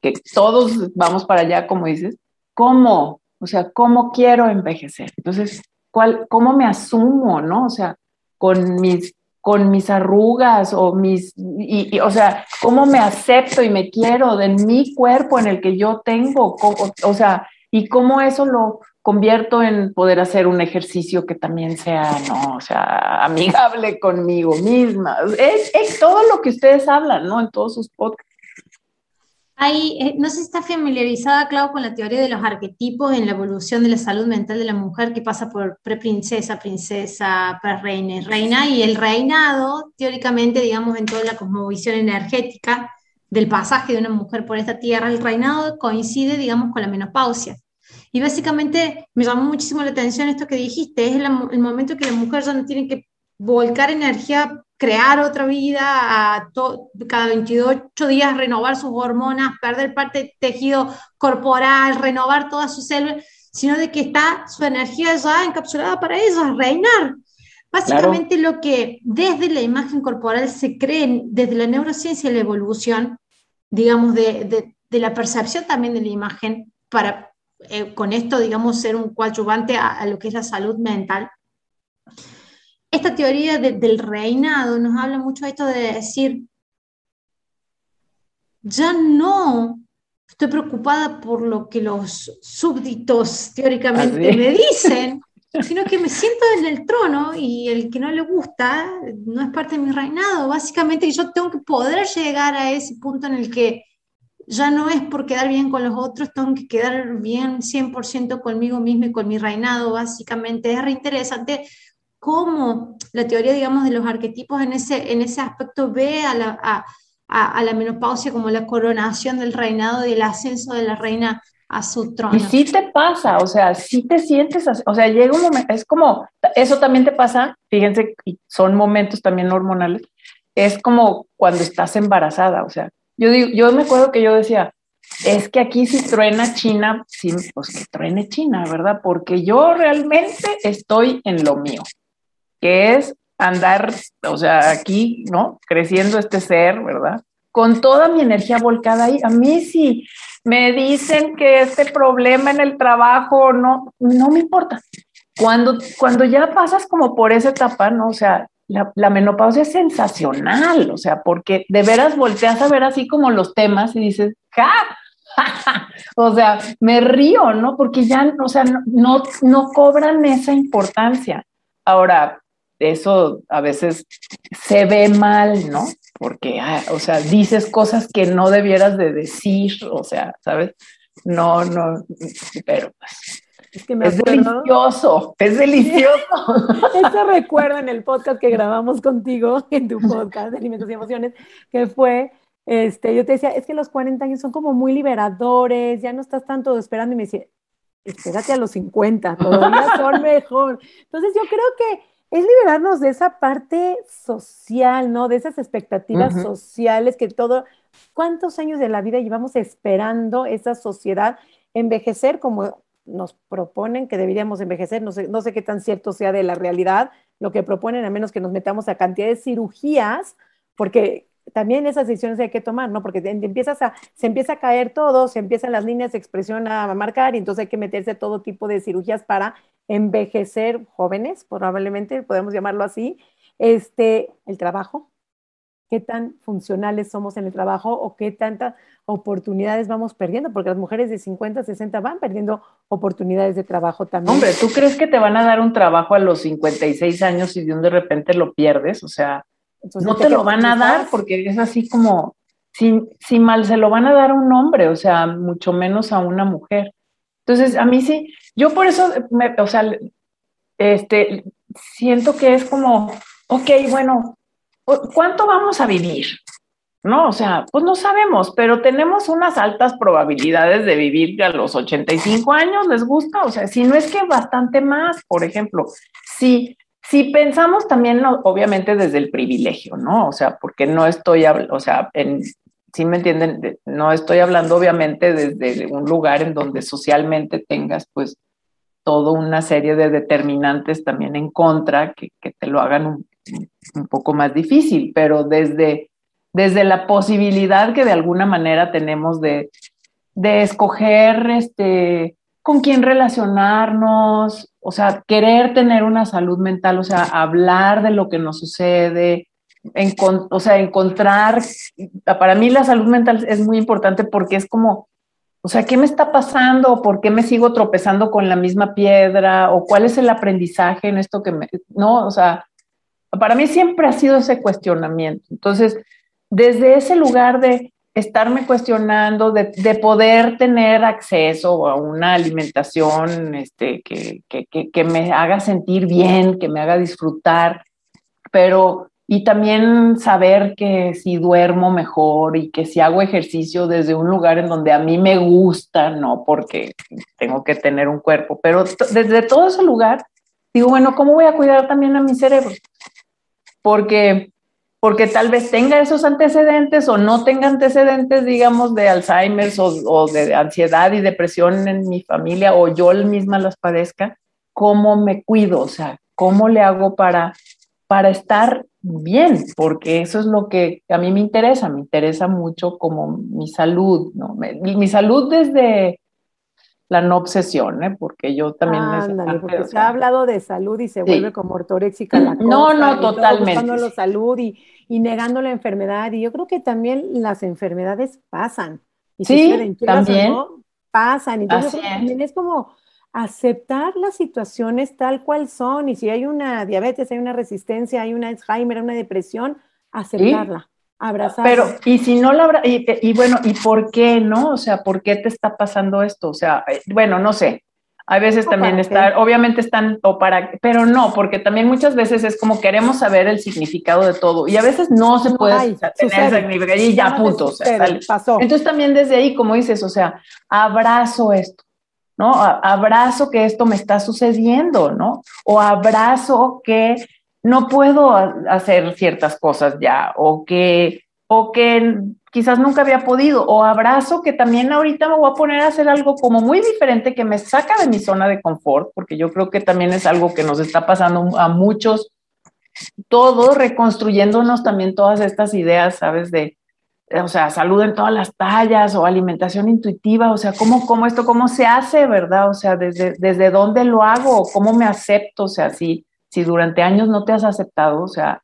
que todos vamos para allá, como dices, ¿cómo? O sea, ¿cómo quiero envejecer? Entonces, ¿cuál, ¿cómo me asumo, no? O sea, con mis, con mis arrugas o mis, y, o sea, ¿cómo me acepto y me quiero de mi cuerpo en el que yo tengo? o sea, y cómo eso lo, convierto en poder hacer un ejercicio que también sea, no, o sea, amigable conmigo misma. Es, todo lo que ustedes hablan, ¿no? En todos sus podcasts. Hay, eh, no sé si está familiarizada, Clau, con la teoría de los arquetipos en la evolución de la salud mental de la mujer que pasa por preprincesa, princesa, pre-reina y reina, y el reinado, teóricamente, digamos, en toda la cosmovisión energética del pasaje de una mujer por esta tierra, el reinado coincide, digamos, con la menopausia. Y básicamente me llamó muchísimo la atención esto que dijiste, es el, momento que la mujer ya no tiene que volcar energía, crear otra vida, a cada 28 días renovar sus hormonas, perder parte del tejido corporal, renovar todas sus células, sino de que está su energía ya encapsulada para eso, reinar. Básicamente lo que desde la imagen corporal se cree, desde la neurociencia y la evolución, digamos, de, de, de la percepción también de la imagen, para eh, con esto, digamos, ser un coadyuvante a, lo que es la salud mental. Esta teoría del reinado nos habla mucho de esto de decir, ya no estoy preocupada por lo que los súbditos teóricamente me dicen, sino que me siento en el trono y el que no le gusta no es parte de mi reinado. Básicamente yo tengo que poder llegar a ese punto en el que ya no es por quedar bien con los otros, tengo que quedar bien 100% conmigo mismo y con mi reinado, básicamente. Es reinteresante cómo la teoría, digamos, de los arquetipos en ese, en ese aspecto ve a la, a, la menopausia como la coronación del reinado, del ascenso de la reina a su trono. Y sí te pasa, o sea, sí te sientes, así, o sea, llega un momento, es como, eso también te pasa, fíjense, son momentos también hormonales, es como cuando estás embarazada, o sea, yo, digo, yo me acuerdo que yo decía, es que aquí si truena China, sí, pues que truene China, ¿verdad? Porque yo realmente estoy en lo mío, que es andar, o sea, aquí, ¿no? Creciendo este ser, ¿verdad? Con toda mi energía volcada ahí. A mí si me dicen que este problema en el trabajo, no, no me importa. Cuando, cuando ya pasas como por esa etapa, ¿no? O sea, la, menopausia es sensacional, o sea, porque de veras volteas a ver así como los temas y dices, ¡ja! o sea, me río, ¿no? Porque ya, o sea, no, no, cobran esa importancia. Ahora, eso a veces se ve mal, ¿no? Porque, ah, o sea, dices cosas que no debieras de decir, o sea, ¿sabes? No, no, pero pues es, que me es delicioso, es delicioso. Eso recuerdo en el podcast que grabamos contigo, en tu podcast de Alimentos y Emociones, que fue, este, yo te decía, es que los 40 años son como muy liberadores, ya no estás tanto esperando y me decía, espérate a los 50, todavía son mejor. Entonces yo creo que es liberarnos de esa parte social, ¿no? De esas expectativas sociales que todo, ¿cuántos años de la vida llevamos esperando esa sociedad envejecer como nos proponen que deberíamos envejecer, no sé, no sé qué tan cierto sea de la realidad, lo que proponen, a menos que nos metamos a cantidad de cirugías, porque también esas decisiones hay que tomar, ¿no? Porque empiezas a, se empieza a caer todo, se empiezan las líneas de expresión a marcar y entonces hay que meterse todo tipo de cirugías para envejecer jóvenes, probablemente, podemos llamarlo así. Este, el trabajo, qué tan funcionales somos en el trabajo o qué tantas oportunidades vamos perdiendo, porque las mujeres de 50, 60 van perdiendo oportunidades de trabajo también. Hombre, ¿tú crees que te van a dar un trabajo a los 56 años y de un de repente lo pierdes? O sea, no te, lo van a dar porque es así como, si, si mal se lo van a dar a un hombre, o sea, mucho menos a una mujer. Entonces, a mí sí, yo por eso, me, o sea, este, siento que es como ok, bueno, ¿cuánto vamos a vivir? ¿no? O sea, pues no sabemos, pero tenemos unas altas probabilidades de vivir a los 85 años, ¿les gusta? O sea, si no es que bastante más, por ejemplo, si, si pensamos también, obviamente, desde el privilegio, ¿no? O sea, porque no estoy, o sea, en, si me entienden, no estoy hablando obviamente desde un lugar en donde socialmente tengas pues toda una serie de determinantes también en contra que, te lo hagan un, poco más difícil, pero desde desde la posibilidad que de alguna manera tenemos de, escoger este, con quién relacionarnos, o sea, querer tener una salud mental, o sea, hablar de lo que nos sucede, o sea, encontrar, para mí la salud mental es muy importante porque es como, o sea, ¿qué me está pasando? ¿Por qué me sigo tropezando con la misma piedra? ¿O cuál es el aprendizaje en esto que me, no, o sea, para mí siempre ha sido ese cuestionamiento. Entonces, desde ese lugar de estarme cuestionando, de, poder tener acceso a una alimentación este, que, que, me haga sentir bien, que me haga disfrutar, pero y también saber que si duermo mejor y que si hago ejercicio desde un lugar en donde a mí me gusta, no porque tengo que tener un cuerpo, pero desde todo ese lugar, digo, bueno, ¿cómo voy a cuidar también a mi cerebro? Porque porque tal vez tenga esos antecedentes o no tenga antecedentes, digamos, de Alzheimer o, de ansiedad y depresión en mi familia o yo misma las padezca, ¿cómo me cuido? O sea, ¿cómo le hago para, para estar bien? Porque eso es lo que a mí me interesa, me interesa mucho como mi salud, ¿no? mi salud desde la no obsesión, ¿eh? porque yo también... Ándale, porque se ha hablado de salud y se vuelve como ortoréxica la cosa. No, no, totalmente. Buscando la salud y, y, negando la enfermedad. Y yo creo que también las enfermedades pasan. Y sí, también. no, pasan. Entonces también es como aceptar las situaciones tal cual son. Y si hay una diabetes, hay una resistencia, hay una Alzheimer, una depresión, aceptarla. Abrazar. Pero, y si no lo y, y, bueno, ¿y por qué no? O sea, ¿por qué te está pasando esto? O sea, eh, bueno, no sé. A veces también está, obviamente están, o para, pero no, porque también muchas veces es como queremos saber el significado de todo y a veces no se puede tener y ya, punto. pasó. Entonces también desde ahí, como dices, o sea, abrazo esto, ¿no? Abrazo que esto me está sucediendo, ¿no? O abrazo que no puedo hacer ciertas cosas ya o que, o que quizás nunca había podido o abrazo que también ahorita me voy a poner a hacer algo como muy diferente que me saca de mi zona de confort, porque yo creo que también es algo que nos está pasando a muchos, todos reconstruyéndonos también todas estas ideas, ¿sabes? De, o sea, salud en todas las tallas o alimentación intuitiva, o sea, ¿cómo, cómo esto, cómo se hace, verdad? O sea, desde, desde dónde lo hago, cómo me acepto, o sea, sí si durante años no te has aceptado, o sea,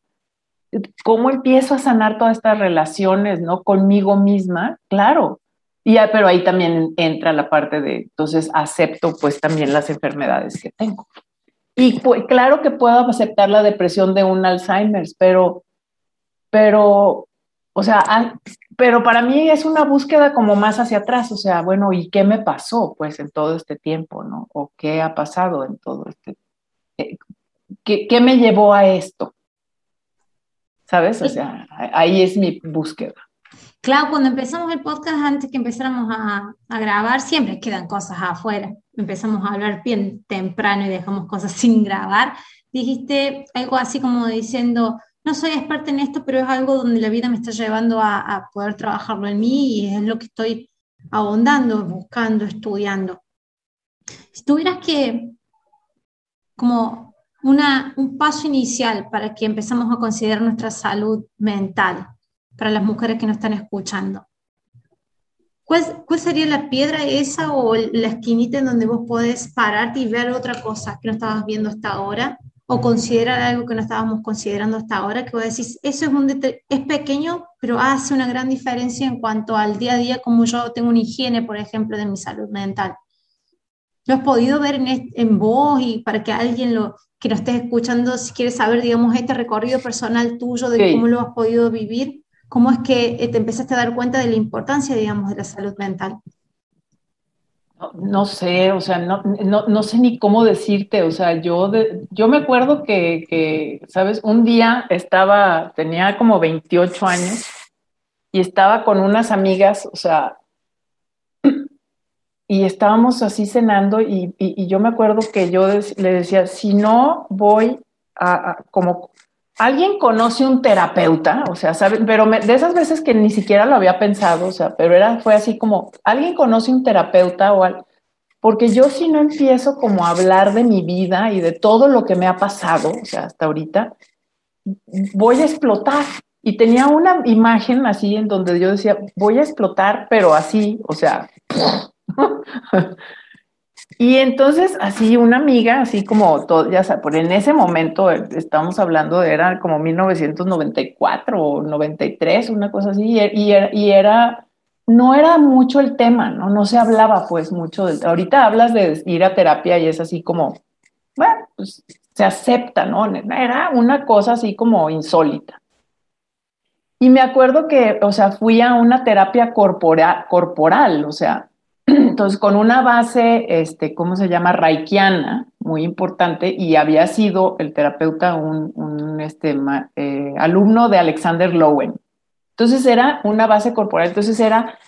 ¿cómo empiezo a sanar todas estas relaciones, no? Conmigo misma, claro. Ya, pero ahí también entra la parte de, entonces acepto pues también las enfermedades que tengo. Y pues, claro que puedo aceptar la depresión de un Alzheimer, pero, pero, o sea, pero para mí es una búsqueda como más hacia atrás, o sea, bueno, ¿y qué me pasó pues en todo este tiempo, no? ¿O qué ha pasado en todo este, eh, ¿qué, me llevó a esto? ¿Sabes? O sea, ahí es mi búsqueda. Claro, cuando empezamos el podcast, antes que empezáramos a, grabar, siempre quedan cosas afuera. Empezamos a hablar bien temprano y dejamos cosas sin grabar. Dijiste algo así como diciendo, no soy experta en esto, pero es algo donde la vida me está llevando a, a poder trabajarlo en mí y es lo que estoy ahondando, buscando, estudiando. Si tuvieras que como un paso inicial para que empezamos a considerar nuestra salud mental para las mujeres que nos están escuchando. ¿Cuál, ¿Cuál, sería la piedra esa o la esquinita en donde vos podés pararte y ver otra cosa que no estabas viendo hasta ahora? O considerar algo que no estábamos considerando hasta ahora, que vos decís, eso es, un es pequeño, pero hace una gran diferencia en cuanto al día a día, como yo tengo una higiene, por ejemplo, de mi salud mental. ¿Lo has podido ver en, en vos y para que alguien lo, que nos estés escuchando, si quieres saber, digamos, este recorrido personal tuyo de cómo lo has podido vivir, cómo es que eh, te empezaste a dar cuenta de la importancia, digamos, de la salud mental. No, sé, o sea, no, no, sé ni cómo decirte, o sea, yo, yo me acuerdo que, que, ¿sabes? Un día estaba, tenía como 28 años y estaba con unas amigas, o sea, y estábamos así cenando y, yo me acuerdo que yo le decía, si no voy a, como alguien conoce un terapeuta, o sea, ¿sabe? pero de esas veces que ni siquiera lo había pensado, o sea, pero era, fue así como, alguien conoce un terapeuta o algo, porque yo si no empiezo como a hablar de mi vida y de todo lo que me ha pasado, o sea, hasta ahorita, voy a explotar. Y tenía una imagen así en donde yo decía, voy a explotar, pero así, o sea, y entonces así una amiga, así como todo, ya sabes, por en ese momento eh, estamos hablando de, era como 1994 o 93, una cosa así, y, y era no era mucho el tema, ¿no? No se hablaba pues mucho. De, ahorita hablas de ir a terapia y es así como, bueno, pues se acepta, ¿no? Era una cosa así como insólita. Y me acuerdo que, o sea, fui a una terapia corporal, corporal o sea, entonces con una base, este, ¿cómo se llama? Raikiana, muy importante, y había sido el terapeuta un, este, eh, alumno de Alexander Lowen. Entonces era una base corporal, entonces era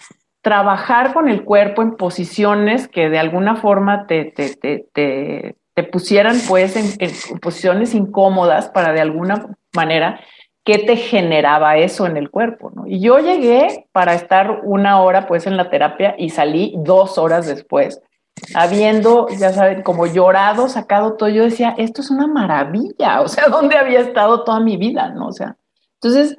trabajar con el cuerpo en posiciones que de alguna forma te, te, pusieran pues en, posiciones incómodas para de alguna manera qué te generaba eso en el cuerpo, ¿no? Y yo llegué para estar una hora pues en la terapia y salí dos horas después, habiendo, ya saben, como llorado, sacado todo, yo decía, esto es una maravilla, o sea, ¿dónde había estado toda mi vida, no? O sea, entonces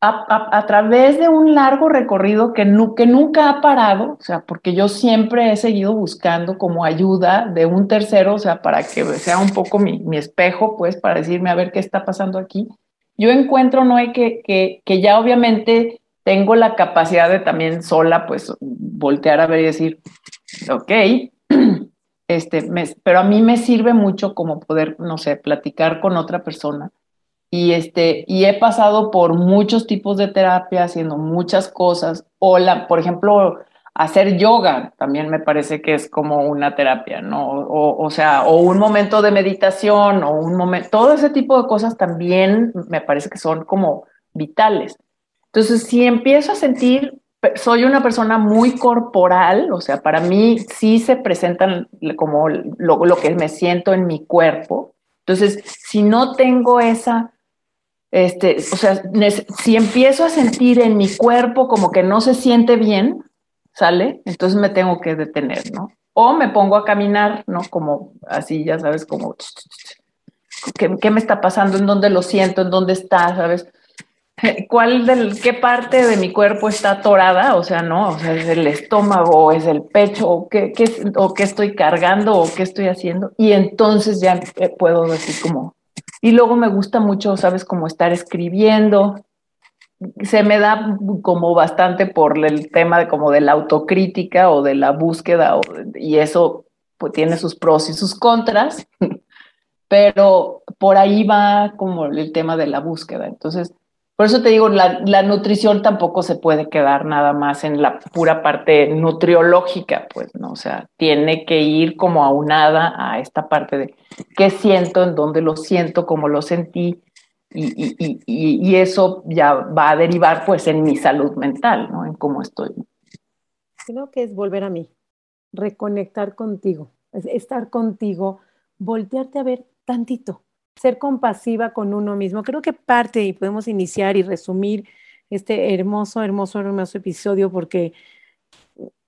a, través de un largo recorrido que, que nunca ha parado, o sea, porque yo siempre he seguido buscando como ayuda de un tercero, o sea, para que sea un poco mi, espejo, pues, para decirme a ver qué está pasando aquí. Yo encuentro, no hay que, que, que ya obviamente tengo la capacidad de también sola, pues, voltear a ver y decir, ok, este, pero a mí me sirve mucho como poder, no sé, platicar con otra persona y, este, y he pasado por muchos tipos de terapia, haciendo muchas cosas. O, la, por ejemplo, hacer yoga también me parece que es como una terapia, ¿no? O, sea, o un momento de meditación, o un momento, todo ese tipo de cosas también me parece que son como vitales. Entonces, si empiezo a sentir, soy una persona muy corporal, o sea, para mí sí se presentan como lo, lo que me siento en mi cuerpo. Entonces, si no tengo esa este, o sea, si empiezo a sentir en mi cuerpo como que no se siente bien, ¿sale? Entonces me tengo que detener, ¿no? O me pongo a caminar, ¿no? Como así, ya sabes, como, ¿qué, me está pasando? ¿En dónde lo siento? ¿En dónde está? ¿Sabes? ¿Cuál del, qué parte de mi cuerpo está atorada? O sea, ¿no? O sea, es el estómago, es el pecho, o qué, qué, o qué estoy cargando, o qué estoy haciendo. Y entonces ya eh, puedo decir como, y luego me gusta mucho, sabes, como estar escribiendo. Se me da como bastante por el tema de como de la autocrítica o de la búsqueda y eso pues tiene sus pros y sus contras, pero por ahí va como el tema de la búsqueda. Entonces, por eso te digo, la, nutrición tampoco se puede quedar nada más en la pura parte nutriológica, pues, ¿no? O sea, tiene que ir como aunada a esta parte de qué siento, en dónde lo siento, cómo lo sentí, y, eso ya va a derivar, pues, en mi salud mental, ¿no? En cómo estoy. Creo que es volver a mí, reconectar contigo, estar contigo, voltearte a ver tantito, ser compasiva con uno mismo. Creo que parte y podemos iniciar y resumir este hermoso, hermoso, hermoso episodio porque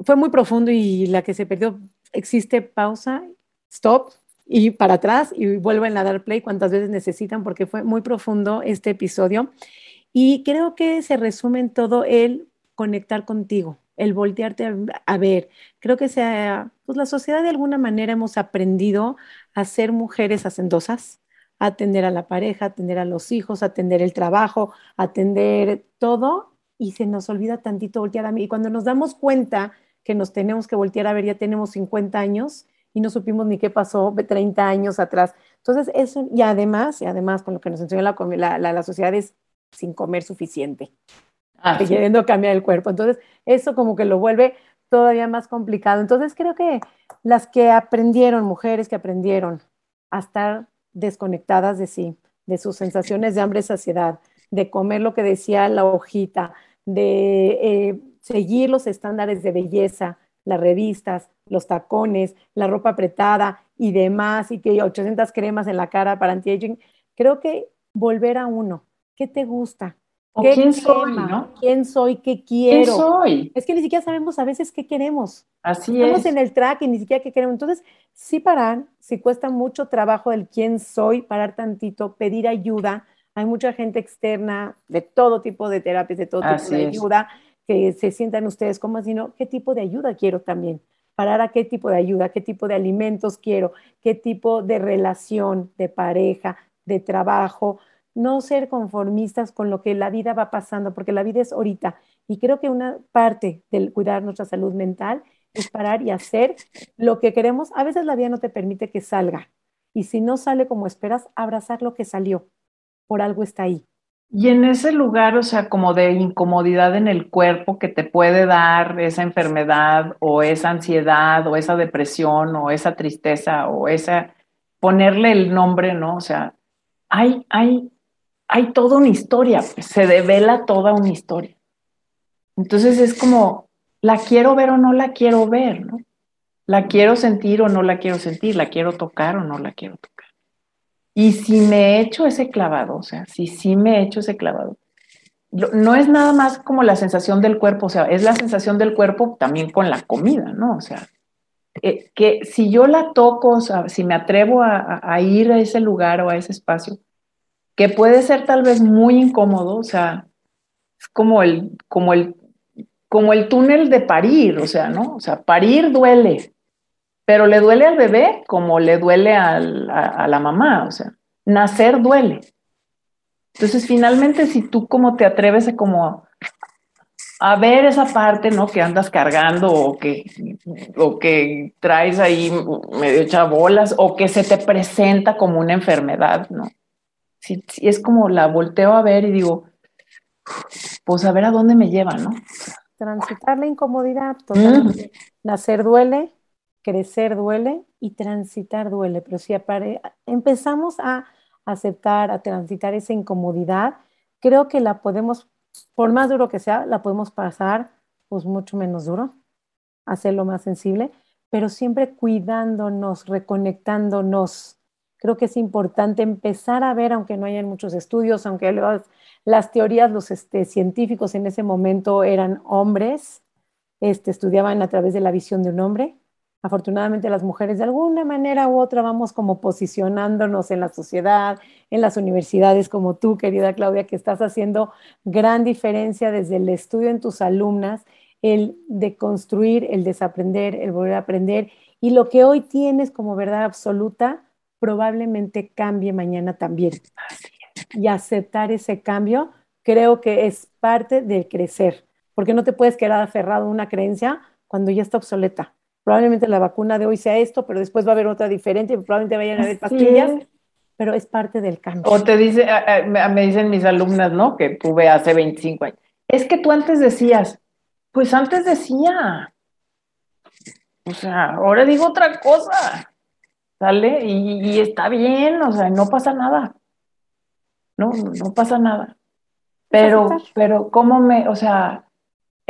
fue muy profundo y la que se perdió, existe pausa, stop y para atrás y vuelven a dar play cuantas veces necesitan porque fue muy profundo este episodio. Y creo que se resume en todo el conectar contigo, el voltearte a, ver. Creo que sea, pues la sociedad de alguna manera hemos aprendido a ser mujeres hacendosas, atender a la pareja, atender a los hijos, atender el trabajo, atender todo y se nos olvida tantito voltear a mí. Y cuando nos damos cuenta que nos tenemos que voltear a ver, ya tenemos 50 años y no supimos ni qué pasó 30 años atrás. Entonces, eso, y además, y además con lo que nos enseñó la, la, la, sociedad es sin comer suficiente, ah, queriendo cambiar el cuerpo. Entonces, eso como que lo vuelve todavía más complicado. Entonces creo que las que aprendieron, mujeres que aprendieron a estar desconectadas de sí, de sus sensaciones de hambre y saciedad, de comer lo que decía la hojita, de eh, seguir los estándares de belleza, las revistas, los tacones, la ropa apretada y demás, y que 800 cremas en la cara para anti-aging, creo que volver a uno, ¿qué te gusta? quién soy, ¿no? ¿Quién soy? ¿Qué quiero? ¿Quién soy? Es que ni siquiera sabemos a veces qué queremos. Así Estamos es. en el track y ni siquiera qué queremos. Entonces, sí parar, si cuesta mucho trabajo el quién soy, parar tantito, pedir ayuda. Hay mucha gente externa de todo tipo de terapias, de todo tipo de ayuda, que se sientan ustedes como así, ¿no? ¿Qué tipo de ayuda quiero también? Parar a qué tipo de ayuda, qué tipo de alimentos quiero, qué tipo de relación de pareja, de trabajo, no ser conformistas con lo que la vida va pasando, porque la vida es ahorita. Y creo que una parte del cuidar nuestra salud mental es parar y hacer lo que queremos. A veces la vida no te permite que salga. Y si no sale como esperas, abrazar lo que salió. Por algo está ahí. Y en ese lugar, o sea, como de incomodidad en el cuerpo que te puede dar esa enfermedad o esa ansiedad o esa depresión o esa tristeza o esa, ponerle el nombre, ¿no? O sea, hay, hay hay toda una historia, se devela toda una historia. Entonces es como, ¿la quiero ver o no la quiero ver? ¿no? ¿La quiero sentir o no la quiero sentir? ¿La quiero tocar o no la quiero tocar? Y si me he hecho ese clavado, o sea, si sí me he hecho ese clavado, no es nada más como la sensación del cuerpo, o sea, es la sensación del cuerpo también con la comida, ¿no? O sea, eh, que si yo la toco, o sea, si me atrevo a ir a ese lugar o a ese espacio, que puede ser tal vez muy incómodo, o sea, es como el, como el, como el túnel de parir, o sea, ¿no? O sea, parir duele, pero le duele al bebé como le duele a, la mamá, o sea, nacer duele. Entonces, finalmente, si tú como te atreves a como a ver esa parte, ¿no? Que andas cargando o que, o que traes ahí medio chabolas o que se te presenta como una enfermedad, ¿no? si, es como la volteo a ver y digo, pues a ver a dónde me lleva, ¿no? Transitar la incomodidad, totalmente. Nacer duele, crecer duele y transitar duele, pero si empezamos a aceptar, a transitar esa incomodidad, creo que la podemos, por más duro que sea, la podemos pasar pues mucho menos duro, hacerlo más sensible, pero siempre cuidándonos, reconectándonos, creo que es importante empezar a ver, aunque no hayan muchos estudios, aunque las teorías, los este, científicos en ese momento eran hombres, este, estudiaban a través de la visión de un hombre. Afortunadamente las mujeres de alguna manera u otra vamos como posicionándonos en la sociedad, en las universidades como tú, querida Claudia, que estás haciendo gran diferencia desde el estudio en tus alumnas, el de construir, el desaprender, el volver a aprender y lo que hoy tienes como verdad absoluta, probablemente cambie mañana también. Y aceptar ese cambio creo que es parte del crecer, porque no te puedes quedar aferrado a una creencia cuando ya está obsoleta. Probablemente la vacuna de hoy sea esto, pero después va a haber otra diferente, probablemente vayan a haber pastillas, pero es parte del cambio. O te dice, me dicen mis alumnas, ¿no? Que tuve hace 25 años. Es que tú antes decías, pues antes decía. O sea, ahora digo otra cosa. ¿sale? Y, está bien, o sea, no pasa nada. No, no pasa nada. Pero, pero, ¿cómo me, o sea,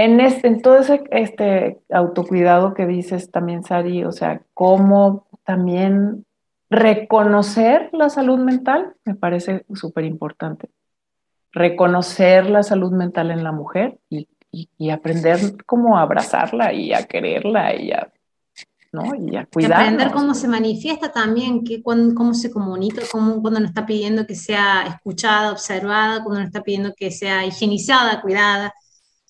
en, este, en todo ese este autocuidado que dices también, Sari, o sea, cómo también reconocer la salud mental, me parece súper importante. Reconocer la salud mental en la mujer y, y, aprender cómo abrazarla y a quererla y a ¿no? Y a cuidar. Aprender cómo se manifiesta también, que, cómo se comunica, cómo, cuando nos está pidiendo que sea escuchada, observada, cuando nos está pidiendo que sea higienizada, cuidada.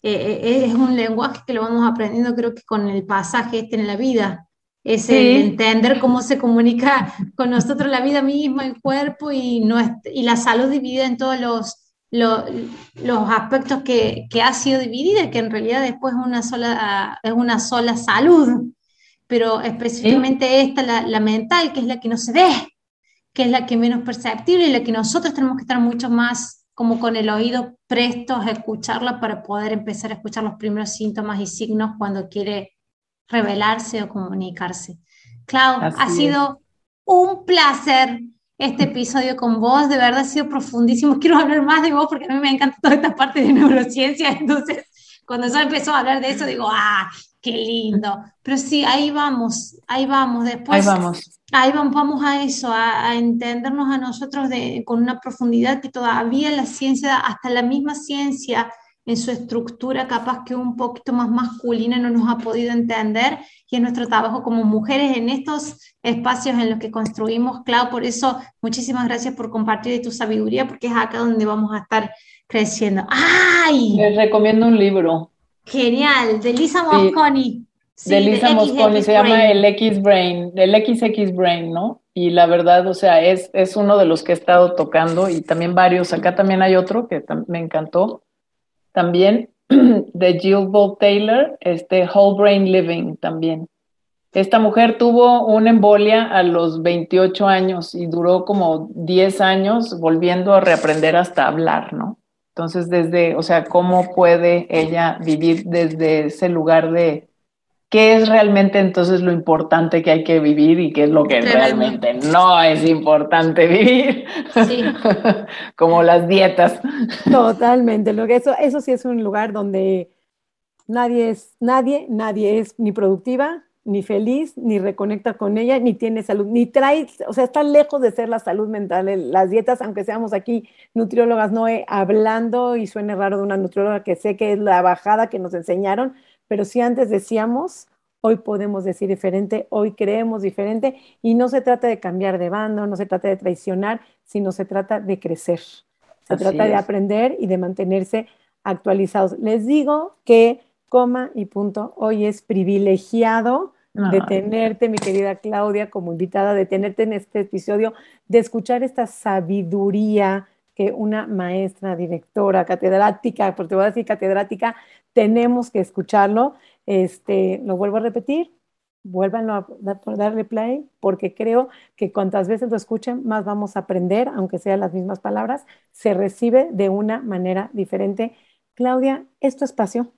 Eh, eh, es un lenguaje que lo vamos aprendiendo creo que con el pasaje este en la vida, es entender cómo se comunica con nosotros la vida misma, el cuerpo y, y la salud dividida en todos los, los, aspectos que, que, ha sido dividida, que en realidad después es una sola, es una sola salud. Pero específicamente esta, la, mental, que es la que no se ve, que es la que menos perceptible y la que nosotros tenemos que estar mucho más como con el oído prestos a escucharla para poder empezar a escuchar los primeros síntomas y signos cuando quiere revelarse o comunicarse. Clau, ha sido un placer este episodio con vos, de verdad ha sido profundísimo. Quiero hablar más de vos porque a mí me encanta toda esta parte de neurociencia, entonces cuando yo empezó a hablar de eso digo, ah, qué lindo. Pero sí, ahí vamos, ahí vamos. Después, ahí vamos. Ahí vamos, vamos a eso, a, entendernos a nosotros de, con una profundidad que todavía la ciencia, hasta la misma ciencia, en su estructura capaz que un poquito más masculina no nos ha podido entender y en nuestro trabajo como mujeres en estos espacios en los que construimos, Clau, por eso muchísimas gracias por compartir de tu sabiduría porque es acá donde vamos a estar creciendo. ¡Ay! Les recomiendo un libro. Genial, de Lisa Mosconi. de Lisa Mosconi, se llama el X Brain, el XX Brain, ¿no? Y la verdad, o sea, es, es uno de los que he estado tocando y también varios. Acá también hay otro que me encantó también de Jill Bolt Taylor, este Whole Brain Living también. Esta mujer tuvo una embolia a los 28 años y duró como 10 años volviendo a reaprender hasta hablar, ¿no? Entonces, desde, o sea, ¿cómo puede ella vivir desde ese lugar de, qué es realmente entonces lo importante que hay que vivir y qué es lo que realmente no es importante vivir. Sí. Como las dietas. Totalmente. Lo que eso, eso sí es un lugar donde nadie es, nadie, nadie es ni productiva, ni feliz, ni reconecta con ella, ni tiene salud, ni trae, o sea, está lejos de ser la salud mental. Las dietas, aunque seamos aquí nutriólogas, no hablando y suene raro de una nutrióloga que sé que es la bajada que nos enseñaron, pero si antes decíamos, hoy podemos decir diferente, hoy creemos diferente y no se trata de cambiar de bando, no se trata de traicionar, sino se trata de crecer. Se trata de aprender y de mantenerse actualizados. Les digo que coma y punto, hoy es privilegiado de tenerte, mi querida Claudia, como invitada, de tenerte en este episodio, de escuchar esta sabiduría que una maestra, directora, catedrática, porque te voy a decir catedrática, tenemos que escucharlo. Este, lo vuelvo a repetir, vuélvanlo a darle play, porque creo que cuantas veces lo escuchen, más vamos a aprender, aunque sean las mismas palabras, se recibe de una manera diferente. Claudia, es tu espacio,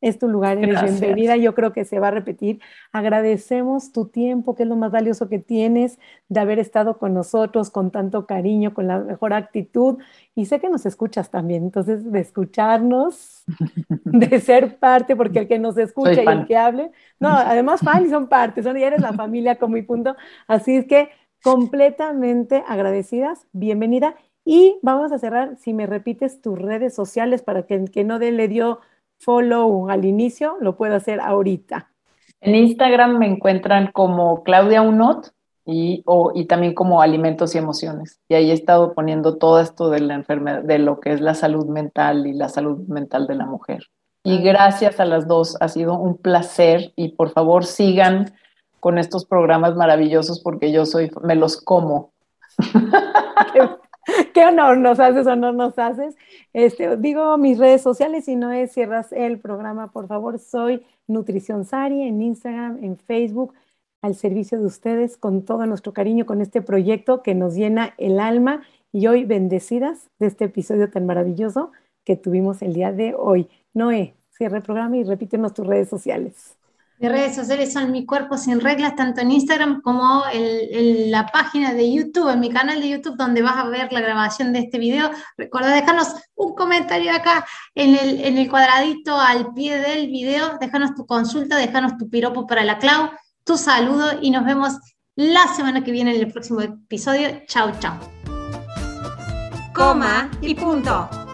es tu lugar, eres bienvenida, yo creo que se va a repetir. Agradecemos tu tiempo, que es lo más valioso que tienes, de haber estado con nosotros con tanto cariño, con la mejor actitud. Y sé que nos escuchas también, entonces de escucharnos, de ser parte, porque el que nos escucha y el que hable, no, además fan son parte, son, ya eres la familia como mi punto. Así es que completamente agradecidas, bienvenida. Y vamos a cerrar, si me repites tus redes sociales para que el que no le dio follow al inicio, lo puedo hacer ahorita. En Instagram me encuentran como Claudia Unot y, y también como Alimentos y Emociones. Y ahí he estado poniendo todo esto de la enfermedad, de lo que es la salud mental y la salud mental de la mujer. Y gracias a las dos, ha sido un placer y por favor sigan con estos programas maravillosos porque yo soy, me los como. qué honor nos haces o no nos haces. Este, digo mis redes sociales, y no es cierras el programa, por favor, soy Nutrición Sari en Instagram, en Facebook, al servicio de ustedes con todo nuestro cariño con este proyecto que nos llena el alma y hoy bendecidas de este episodio tan maravilloso que tuvimos el día de hoy. Noé, cierra el programa y repítenos tus redes sociales. Mis redes sociales son Mi Cuerpo Sin Reglas, tanto en Instagram como en, la página de YouTube, en mi canal de YouTube, donde vas a ver la grabación de este video. Recuerda dejarnos un comentario acá en el, cuadradito al pie del video, déjanos tu consulta, déjanos tu piropo para la Clau, tu saludo y nos vemos la semana que viene en el próximo episodio. Chau, chau. Coma y punto.